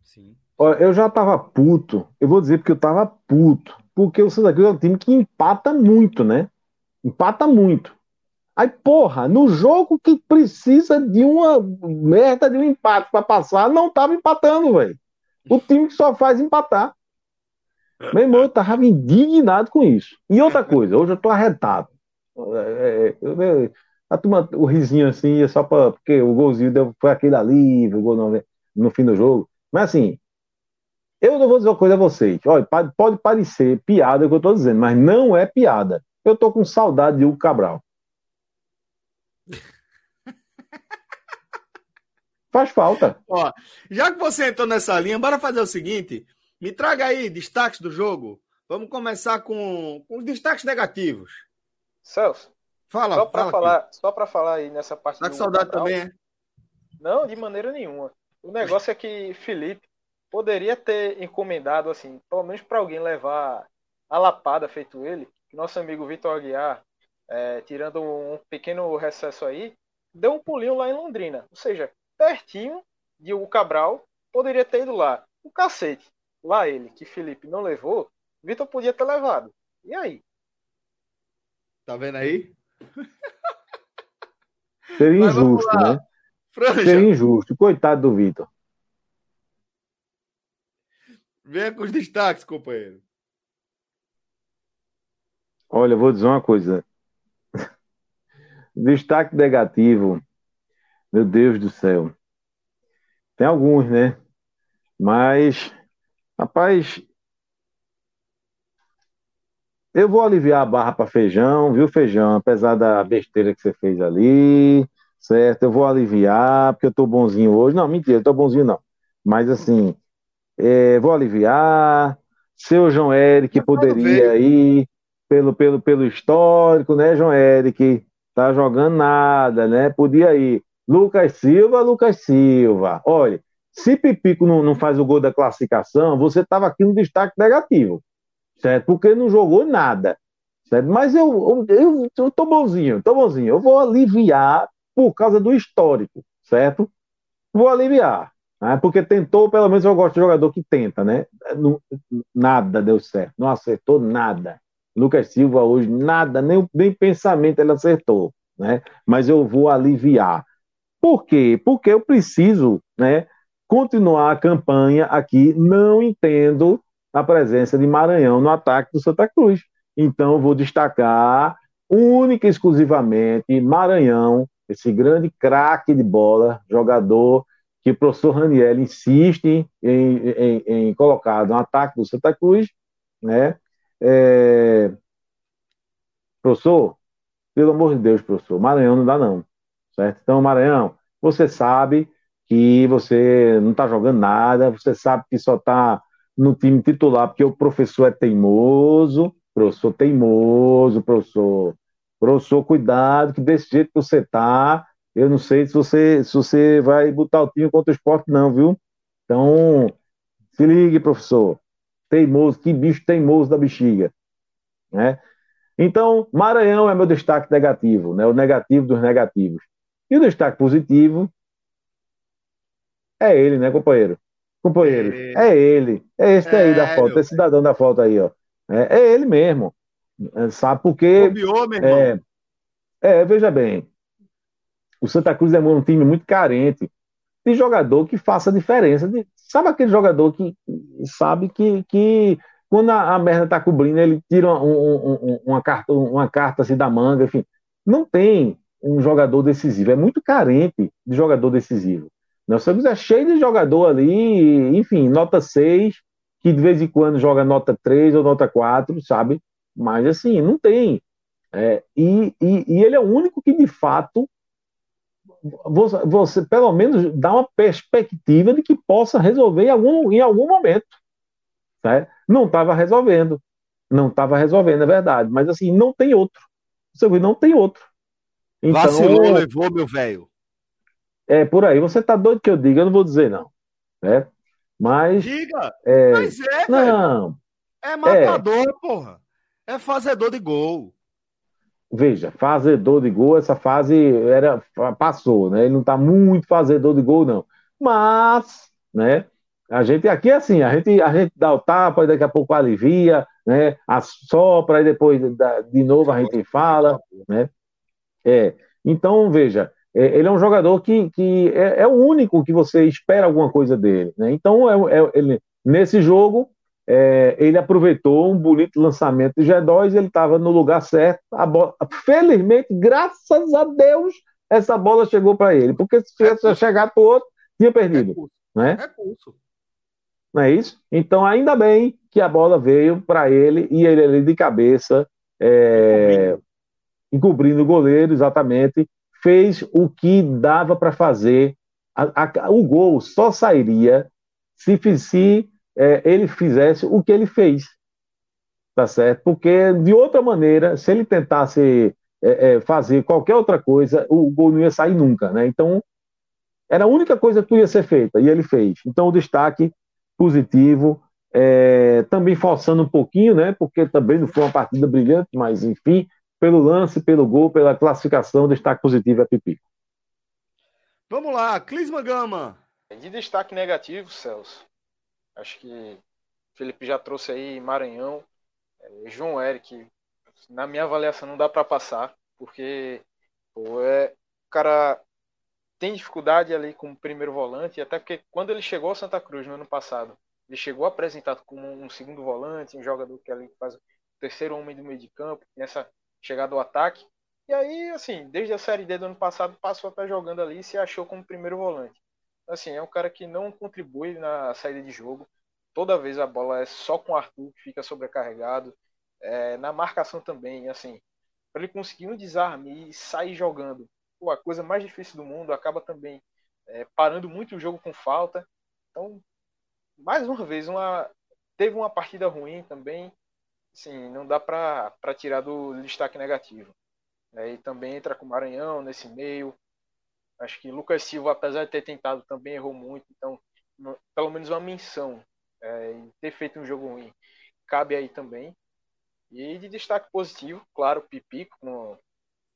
Sim. Eu já tava puto. Eu vou dizer porque eu tava puto. Porque o Santa Cruz é um time que empata muito, né? Empata muito. Aí, porra, no jogo que precisa de uma merda de um empate para passar, não tava empatando, velho. O time que só faz empatar. Meu irmão, eu tava indignado com isso. E outra coisa, hoje eu tô arretado. É, é, é, a turma, o risinho assim, é só pra, porque o golzinho deu, foi aquele ali, o gol no, no fim do jogo. Mas assim, eu não vou dizer uma coisa a vocês. Olha, pode, pode parecer piada o que eu tô dizendo, mas não é piada. Eu tô com saudade de Hugo Cabral. Faz falta. Ó, já que você entrou nessa linha, bora fazer o seguinte. Me traga aí destaques do jogo. Vamos começar com, com os destaques negativos. Celso. Fala, só para falar, aqui. só para falar aí nessa parte. Tá com saudade também, é? Não, de maneira nenhuma. O negócio é que Felipe poderia ter encomendado assim, pelo menos para alguém levar a lapada feito ele, que nosso amigo Vitor Aguiar, é, tirando um pequeno recesso aí, deu um pulinho lá em Londrina. Ou seja, pertinho de o Cabral, poderia ter ido lá. O cacete lá ele, que Felipe não levou, Vitor podia ter levado. E aí? Tá vendo aí? Seria injusto, né? Franja. Seria injusto. Coitado do Vitor. Venha com os destaques, companheiro. Olha, eu vou dizer uma coisa. Destaque negativo. Meu Deus do céu. Tem alguns, né? Mas, rapaz, eu vou aliviar a barra para feijão, viu, feijão? Apesar da besteira que você fez ali, certo? Eu vou aliviar, porque eu tô bonzinho hoje. Não, mentira, eu tô bonzinho não. Mas assim, é, vou aliviar. Seu João Eric poderia ir pelo, pelo, pelo histórico, né, João Eric? Tá jogando nada, né? Podia ir. Lucas Silva, Lucas Silva. Olha, se Pipico não, não faz o gol da classificação, você estava aqui no destaque negativo, certo? Porque não jogou nada, certo? Mas eu, eu, eu, eu tô bonzinho, tô bonzinho. Eu vou aliviar por causa do histórico, certo? Vou aliviar. Né? Porque tentou, pelo menos eu gosto de jogador que tenta, né? Não, nada deu certo, não acertou nada. Lucas Silva hoje, nada, nem, nem pensamento ele acertou, né? Mas eu vou aliviar. Por quê? Porque eu preciso, né, continuar a campanha aqui. Não entendo a presença de Maranhão no ataque do Santa Cruz. Então, vou destacar única e exclusivamente Maranhão, esse grande craque de bola, jogador que o professor Raniel insiste em, em, em, colocar no ataque do Santa Cruz, né? É... Professor, pelo amor de Deus, professor, Maranhão não dá não, certo? Então, Maranhão, você sabe que você não está jogando nada, você sabe que só está no time titular porque o professor é teimoso, professor teimoso, professor, professor, cuidado, que desse jeito que você está, eu não sei se você, se você vai botar o time contra o esporte, não, viu? Então, se ligue, professor. Teimoso, que bicho teimoso da bexiga. Né? Então, Maranhão é meu destaque negativo, né? o negativo dos negativos. E o destaque positivo é ele, né, companheiro? Companheiro, é, é ele. É esse é, aí da foto, esse cidadão da foto aí, ó. É, é ele mesmo. É, sabe por quê? Copiou, meu irmão. É, é, veja bem. O Santa Cruz é um time muito carente de jogador que faça diferença. De, sabe aquele jogador que sabe que, que quando a, a merda tá cobrindo, ele tira um, um, um, uma, carta, uma carta assim da manga, enfim. Não tem um jogador decisivo. É muito carente de jogador decisivo. Nós estamos é cheio de jogador ali, enfim, nota 6, que de vez em quando joga nota 3 ou nota 4, sabe? Mas assim, não tem. É, e, e, e, ele é o único que de fato você, pelo menos dá uma perspectiva de que possa resolver em algum, em algum momento. Certo? Não estava resolvendo. Não estava resolvendo, é verdade. Mas assim, não tem outro. Você não tem outro. Então, Vacilou, levou, meu velho. É por aí. Você tá doido que eu diga, eu não vou dizer não. Né? Mas. Diga! É... Mas é, Não. É matador, é... porra. É fazedor de gol. Veja, fazedor de gol, essa fase era passou, né? Ele não tá muito fazedor de gol, não. Mas, né? A gente aqui é assim, a gente, a gente dá o tapa, e daqui a pouco alivia, né? Assopra, e depois de novo a gente fala, né? É. Então, veja, é, ele é um jogador que, que é, é, o único que você espera alguma coisa dele. Né? Então, é, é, ele, nesse jogo, é, ele aproveitou um bonito lançamento de G2, ele estava no lugar certo. Bola, felizmente, graças a Deus, essa bola chegou para ele, porque se tivesse chegado para o outro, tinha perdido. Né? Não é isso? Então, ainda bem que a bola veio para ele e ele ali de cabeça, é, encobrindo o goleiro, exatamente, fez o que dava para fazer. A, a, o gol só sairia se, se é, ele fizesse o que ele fez. Tá certo? Porque, de outra maneira, se ele tentasse é, é, fazer qualquer outra coisa, o gol não ia sair nunca. Né? Então, era a única coisa que podia ser feita, e ele fez. Então, o destaque positivo, é, também forçando um pouquinho, né? Porque também não foi uma partida brilhante, mas enfim, pelo lance, pelo gol, pela classificação, destaque positivo é Pipico. Vamos lá, Clisma Gama. De destaque negativo, Celso. Acho que Felipe já trouxe aí Maranhão, é, João Eric, na minha avaliação não dá para passar, porque pô, é, o cara tem dificuldade ali como primeiro volante, até porque quando ele chegou ao Santa Cruz no ano passado, ele chegou apresentado como um segundo volante, um jogador que ali faz o terceiro homem do meio de campo, nessa chegada ao ataque. E aí, assim, desde a Série D do ano passado, passou a estar jogando ali e se achou como primeiro volante. Assim, é um cara que não contribui na saída de jogo. Toda vez a bola é só com o Arthur, que fica sobrecarregado. É, na marcação também, assim, para ele conseguir um desarme e sair jogando pô, a coisa mais difícil do mundo, acaba também é, parando muito o jogo com falta. Então, mais uma vez, uma, teve uma partida ruim também. Sim, não dá para tirar do destaque negativo. É, e também entra com o Maranhão nesse meio. Acho que Lucas Silva, apesar de ter tentado, também errou muito. Então, pelo menos uma menção é, ter feito um jogo ruim cabe aí também. E de destaque positivo, claro, Pipico com,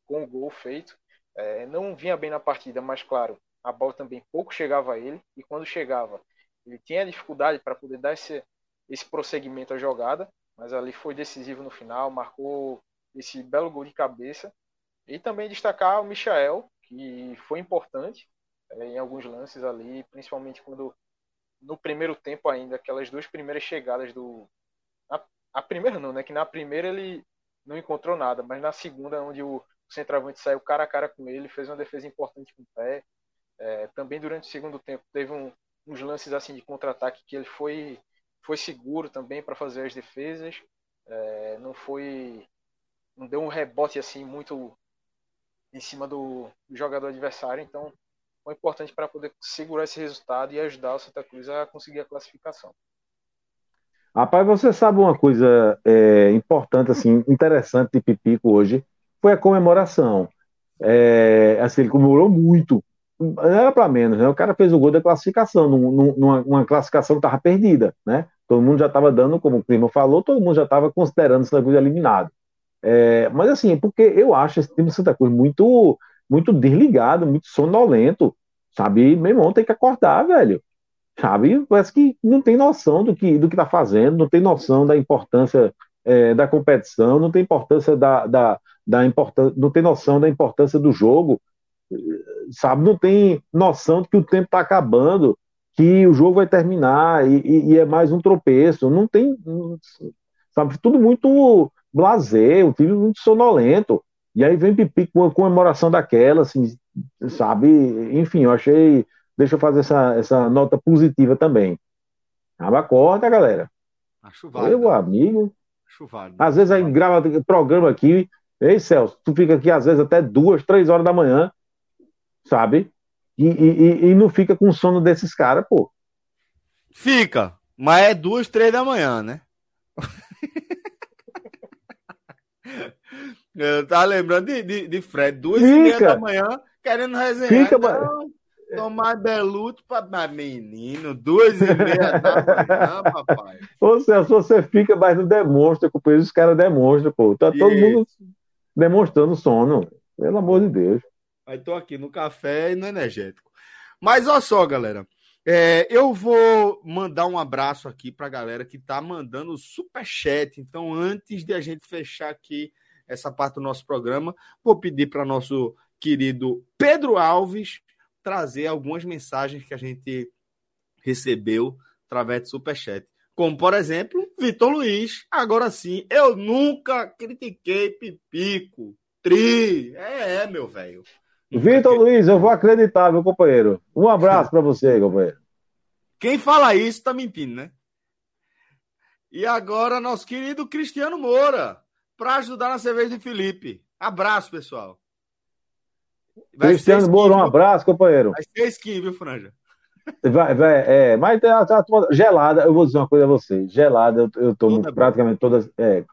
com o gol feito. É, não vinha bem na partida, mas claro, a bola também pouco chegava a ele e quando chegava, ele tinha dificuldade para poder dar esse, esse prosseguimento à jogada, mas ali foi decisivo no final, marcou esse belo gol de cabeça. E também destacar o Michael, que foi importante é, em alguns lances ali, principalmente quando no primeiro tempo ainda, aquelas duas primeiras chegadas do. A, a primeira não, né? Que na primeira ele não encontrou nada, mas na segunda, onde o centroavante saiu cara a cara com ele, fez uma defesa importante com o pé. É, também durante o segundo tempo teve um, uns lances assim de contra-ataque que ele foi, foi seguro também para fazer as defesas. É, não foi. Não deu um rebote assim muito em cima do, do jogador adversário. Então foi importante para poder segurar esse resultado e ajudar o Santa Cruz a conseguir a classificação. Rapaz, você sabe uma coisa é, importante, assim, interessante de Pipico hoje? foi a comemoração. É, assim, ele comemorou muito. Não era para menos, né? O cara fez o gol da classificação, numa, numa classificação que estava perdida, né? Todo mundo já estava dando, como o Clima falou, todo mundo já estava considerando Santa Cruz eliminado. É, mas assim, porque eu acho esse time de Santa Cruz muito, muito desligado, muito sonolento, sabe? Meu irmão tem que acordar, velho. Sabe? Parece que não tem noção do que do que está fazendo, não tem noção da importância é, da competição, não tem importância da, da, da importância, não tem noção da importância do jogo, sabe? Não tem noção de que o tempo está acabando, que o jogo vai terminar e, e, e, é mais um tropeço. Não tem, sabe? Tudo muito blazer, o time muito sonolento. E aí vem Pipi com uma comemoração daquela, assim, sabe? Enfim, eu achei. Deixa eu fazer essa, essa nota positiva também. Acorda, galera. Acho válido. Meu amigo. Acho válido. Às vezes aí grava programa aqui, Ei, Celso, tu fica aqui às vezes até duas, três horas da manhã, sabe? E, e, e não fica com sono desses caras, pô. Fica, mas é duas, três da manhã, né? Eu tava lembrando de, de, de Fred, duas fica. e meia da manhã, querendo resenhar. Fica, então, Tomar Beluto para menino, duas e meia da manhã, papai. Ô Celso, você fica, mas não demonstra, companheiro, os caras demonstram, pô. Tá todo mundo demonstrando sono. Pelo amor de Deus. Aí tô aqui no café e no energético. Mas olha só, galera. É, eu vou mandar um abraço aqui para a galera que está mandando super chat. Então, antes de a gente fechar aqui essa parte do nosso programa, vou pedir para nosso querido Pedro Alves trazer algumas mensagens que a gente recebeu através do superchat. Como, por exemplo, Vitor Luiz. Agora sim, eu nunca critiquei Pipico. Tri. É, é meu velho. Vitor Luiz, eu vou acreditar, meu companheiro. Um abraço para você, companheiro. Quem fala isso tá mentindo, né? E agora, nosso querido Cristiano Moura, para ajudar na cerveja de Felipe. Abraço, pessoal. Vai Cristiano Moura, um abraço, companheiro. Vai ser viu, Franja? Vai, vai, é, mas tá, tá, gelada, eu vou dizer uma coisa a você. Gelada, eu, eu tomo toda praticamente todas. É,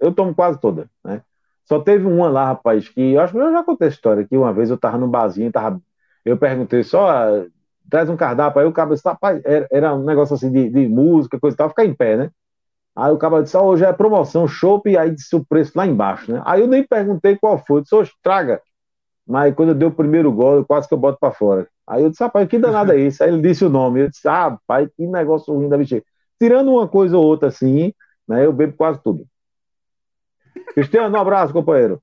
eu tomo quase toda, né? Só teve uma lá, rapaz, que eu acho que eu já contei a história, que uma vez eu tava num barzinho, tava, eu perguntei só, traz um cardápio, aí o cara disse, rapaz, era, era um negócio assim de, de, música, coisa e tal, ficar em pé, né? Aí o cara disse, oh, hoje é promoção, chopp, aí disse o preço lá embaixo, né? Aí eu nem perguntei qual foi, eu disse, oh, traga. Mas quando eu dei o primeiro gol, quase que eu boto para fora. Aí eu disse, rapaz, que danada é isso? Aí ele disse o nome. Eu disse, ah, pai, que negócio ruim da bexiga. tirando uma coisa ou outra assim, né? Eu bebo quase tudo. Cristiano, um abraço, companheiro.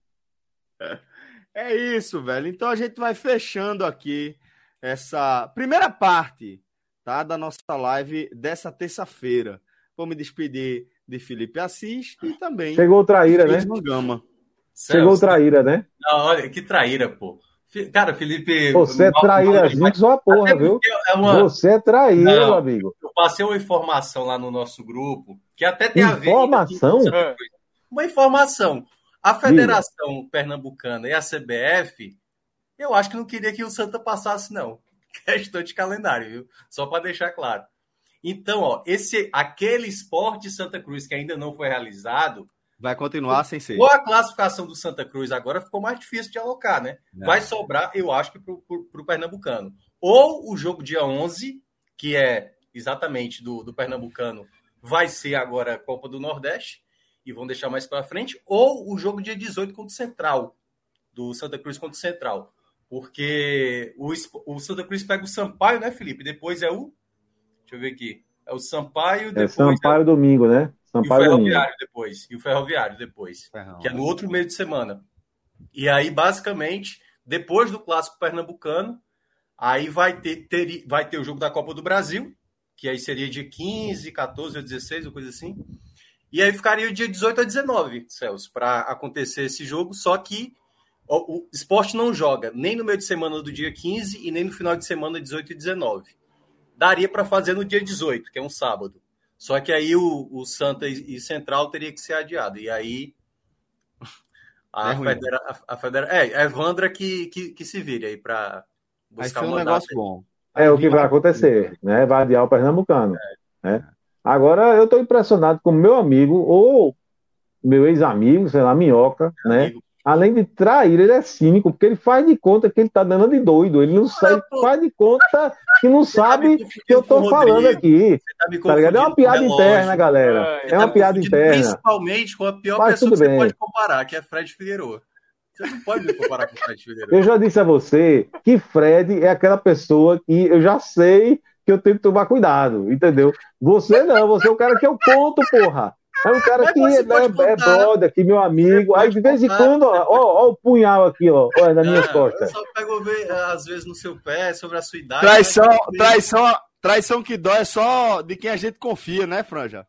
É isso, velho. Então a gente vai fechando aqui essa primeira parte, tá, da nossa live dessa terça-feira. Vou me despedir de Felipe Assis e também Chegou o traíra, né? Gama. Chegou o traíra, né? Não, olha, que traíra, pô. Cara, Felipe. Você é traíra junto só a porra, viu? É uma... Você é traíra, Não, meu amigo. Eu passei uma informação lá no nosso grupo, que até tem informação? a ver. Informação? Uma informação. A Federação Diga. Pernambucana e a CBF, eu acho que não queria que o Santa passasse, não. Questão de calendário, viu? Só para deixar claro. Então, ó, esse, aquele esporte Santa Cruz que ainda não foi realizado, Vai continuar sem ser. Ou a classificação do Santa Cruz agora ficou mais difícil de alocar, né? Não. Vai sobrar, eu acho que para o Pernambucano. Ou o jogo dia 11, que é exatamente do, do Pernambucano, vai ser agora a Copa do Nordeste, e vão deixar mais para frente, ou o jogo dia 18 contra o Central, do Santa Cruz contra o Central. Porque o, o Santa Cruz pega o Sampaio, né, Felipe? Depois é o. Deixa eu ver aqui. É o Sampaio. É Sampaio é... domingo, né? Sampaio e o Ferroviário domingo. depois. E o Ferroviário depois. Ferrão. Que é no outro meio de semana. E aí, basicamente, depois do clássico pernambucano, aí vai ter, ter, vai ter o jogo da Copa do Brasil, que aí seria dia 15, 14 ou 16, ou coisa assim. E aí ficaria o dia 18 a 19, Celso, para acontecer esse jogo, só que o, o esporte não joga nem no meio de semana do dia 15 e nem no final de semana 18 e 19. Daria para fazer no dia 18, que é um sábado. Só que aí o, o Santa e Central teria que ser adiado. E aí a, é federa, a, a federa, é, é Evandra que, que, que se vire aí para buscar um negócio bom. É o que vai acontecer, né? Vai adiar o Pernambucano. É. Né? Agora eu estou impressionado com meu amigo ou meu ex-amigo, sei lá, Minhoca, é né? Amigo além de trair, ele é cínico, porque ele faz de conta que ele tá dando de doido. Ele não sai, faz de conta que não sabe que eu tô falando aqui. Tá, tá ligado? É uma piada interna, galera. É, é uma tá piada interna. Principalmente com a pior Mas pessoa que bem. você pode comparar, que é Fred Figueiredo. Você não pode me comparar com o Fred Figueiredo. Eu já disse a você que Fred é aquela pessoa que eu já sei que eu tenho que tomar cuidado, entendeu? Você não, você é o cara que eu conto, porra. É um cara que é, é brother aqui, meu amigo. Aí de vez em quando, ó, ó, ó, o punhal aqui, ó, ó nas minhas costas. Eu só pego ver, às vezes, no seu pé, sobre a sua idade. Traição, né? traição, traição que dói é só de quem a gente confia, né, Franja?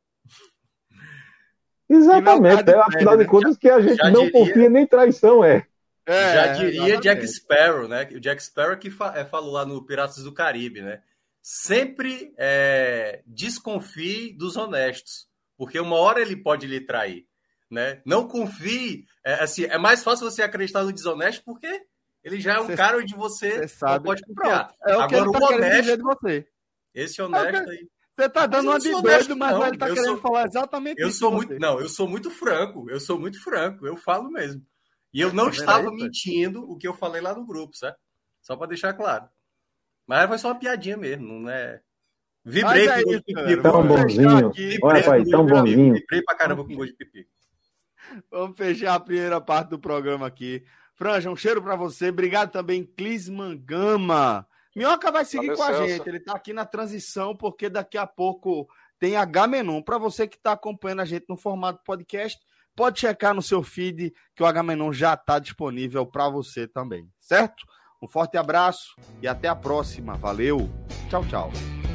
Exatamente, é, afinal de né? contas, que a gente não diria... confia nem traição é. é Já diria exatamente. Jack Sparrow, né? O Jack Sparrow que fa é, falou lá no Piratas do Caribe, né? Sempre é, desconfie dos honestos porque uma hora ele pode lhe trair, né? Não confie, é, assim, é mais fácil você acreditar no desonesto porque ele já é um cê, cara onde você sabe. pode confiar. é o Agora tá o honesto, de você. esse honesto é aí. Você tá dando uma de doido, mas não. ele tá querendo sou, falar exatamente eu isso. Sou muito, não, eu sou muito franco, eu sou muito franco, eu falo mesmo. E eu não tá estava mentindo o que eu falei lá no grupo, certo? Só para deixar claro. Mas foi só uma piadinha mesmo, não é. Vibrei com gosto de pipi. Tão bonzinho. Olha, pai, tão bonzinho. Vibrei pra caramba com gosto de pipi. Vamos fechar a primeira parte do programa aqui. Franja, um cheiro para você. Obrigado também, Clisman Gama. Minhoca vai seguir com a gente. Ele tá aqui na transição, porque daqui a pouco tem H Menon. Para você que está acompanhando a gente no formato podcast, pode checar no seu feed que o H Menon já está disponível para você também, certo? Um forte abraço e até a próxima. Valeu. Tchau, tchau.